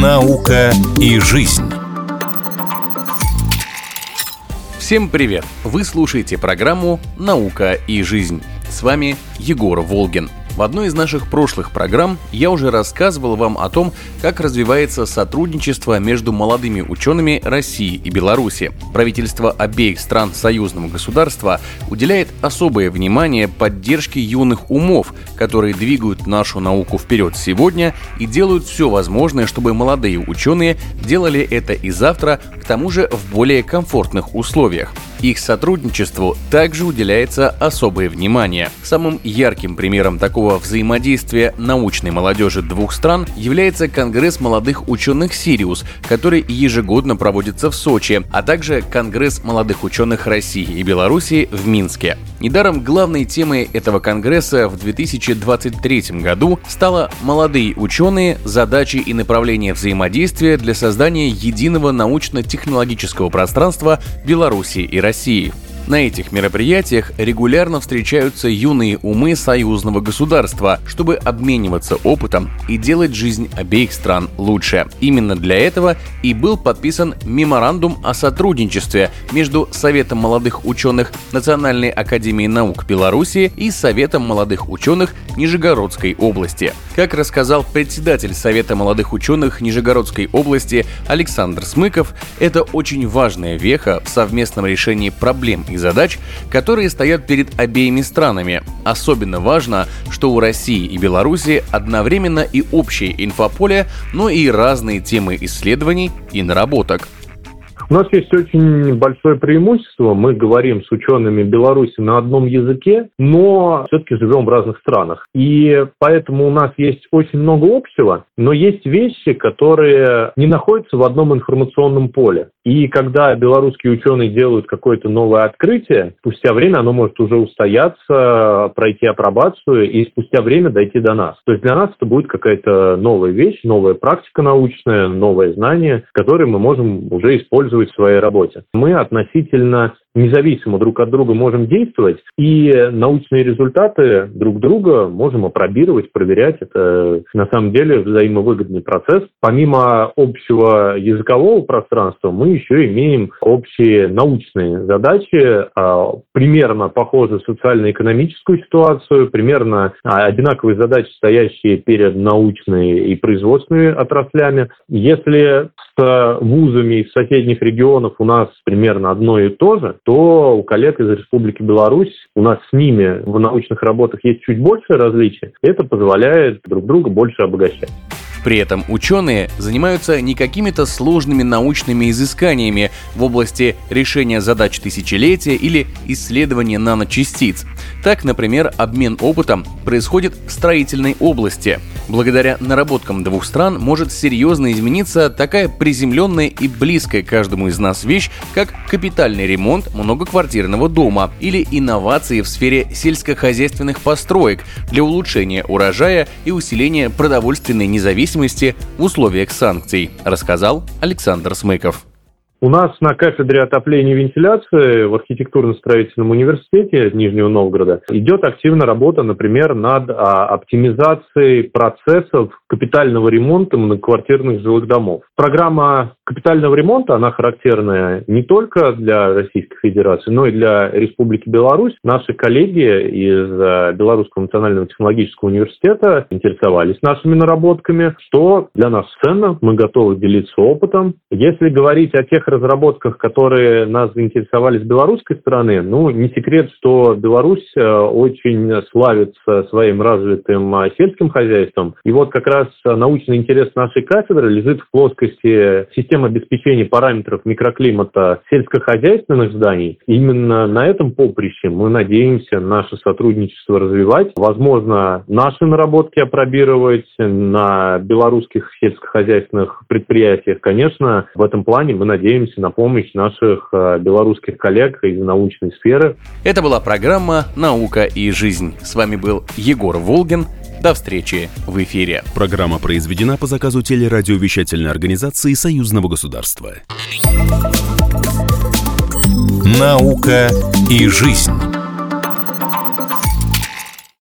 Наука и жизнь. Всем привет! Вы слушаете программу «Наука и жизнь». С вами Егор Волгин – в одной из наших прошлых программ я уже рассказывал вам о том, как развивается сотрудничество между молодыми учеными России и Беларуси. Правительство обеих стран союзного государства уделяет особое внимание поддержке юных умов, которые двигают нашу науку вперед сегодня и делают все возможное, чтобы молодые ученые делали это и завтра, к тому же в более комфортных условиях. Их сотрудничеству также уделяется особое внимание. Самым ярким примером такого взаимодействия научной молодежи двух стран является Конгресс молодых ученых «Сириус», который ежегодно проводится в Сочи, а также Конгресс молодых ученых России и Беларуси в Минске. Недаром главной темой этого конгресса в 2023 году стало «Молодые ученые. Задачи и направления взаимодействия для создания единого научно-технологического пространства Беларуси и России». России. На этих мероприятиях регулярно встречаются юные умы союзного государства, чтобы обмениваться опытом и делать жизнь обеих стран лучше. Именно для этого и был подписан меморандум о сотрудничестве между Советом молодых ученых Национальной академии наук Беларуси и Советом молодых ученых Нижегородской области. Как рассказал председатель Совета молодых ученых Нижегородской области Александр Смыков, это очень важная веха в совместном решении проблем и задач, которые стоят перед обеими странами. Особенно важно, что у России и Беларуси одновременно и общее инфополе, но и разные темы исследований и наработок – у нас есть очень большое преимущество. Мы говорим с учеными Беларуси на одном языке, но все-таки живем в разных странах. И поэтому у нас есть очень много общего, но есть вещи, которые не находятся в одном информационном поле. И когда белорусские ученые делают какое-то новое открытие, спустя время оно может уже устояться, пройти апробацию и спустя время дойти до нас. То есть для нас это будет какая-то новая вещь, новая практика научная, новое знание, которое мы можем уже использовать в своей работе. Мы относительно независимо друг от друга можем действовать, и научные результаты друг друга можем опробировать, проверять. Это на самом деле взаимовыгодный процесс. Помимо общего языкового пространства, мы еще имеем общие научные задачи, а, примерно похожую социально-экономическую ситуацию, примерно а, одинаковые задачи, стоящие перед научной и производственными отраслями. Если с вузами из соседних регионов у нас примерно одно и то же, то у коллег из Республики Беларусь, у нас с ними в научных работах есть чуть больше различий. Это позволяет друг друга больше обогащать. При этом ученые занимаются не какими-то сложными научными изысканиями в области решения задач тысячелетия или исследования наночастиц. Так, например, обмен опытом происходит в строительной области. Благодаря наработкам двух стран может серьезно измениться такая приземленная и близкая каждому из нас вещь, как капитальный ремонт многоквартирного дома или инновации в сфере сельскохозяйственных построек для улучшения урожая и усиления продовольственной независимости в условиях санкций, рассказал Александр Смыков. У нас на кафедре отопления и вентиляции в архитектурно-строительном университете Нижнего Новгорода идет активная работа, например, над а, оптимизацией процессов капитального ремонта многоквартирных жилых домов. Программа капитального ремонта, она характерная не только для Российской Федерации, но и для Республики Беларусь. Наши коллеги из а, Белорусского национального технологического университета интересовались нашими наработками, что для нас ценно, мы готовы делиться опытом. Если говорить о тех разработках, которые нас заинтересовали с белорусской стороны, ну, не секрет, что Беларусь э, очень славится своим развитым э, сельским хозяйством. И вот как раз научный интерес нашей кафедры лежит в плоскости системы обеспечения параметров микроклимата сельскохозяйственных зданий. Именно на этом поприще мы надеемся наше сотрудничество развивать. Возможно, наши наработки опробировать на белорусских сельскохозяйственных предприятиях. Конечно, в этом плане мы надеемся надеемся на помощь наших э, белорусских коллег из научной сферы. Это была программа «Наука и жизнь». С вами был Егор Волгин. До встречи в эфире. Программа произведена по заказу телерадиовещательной организации Союзного государства. «Наука и жизнь».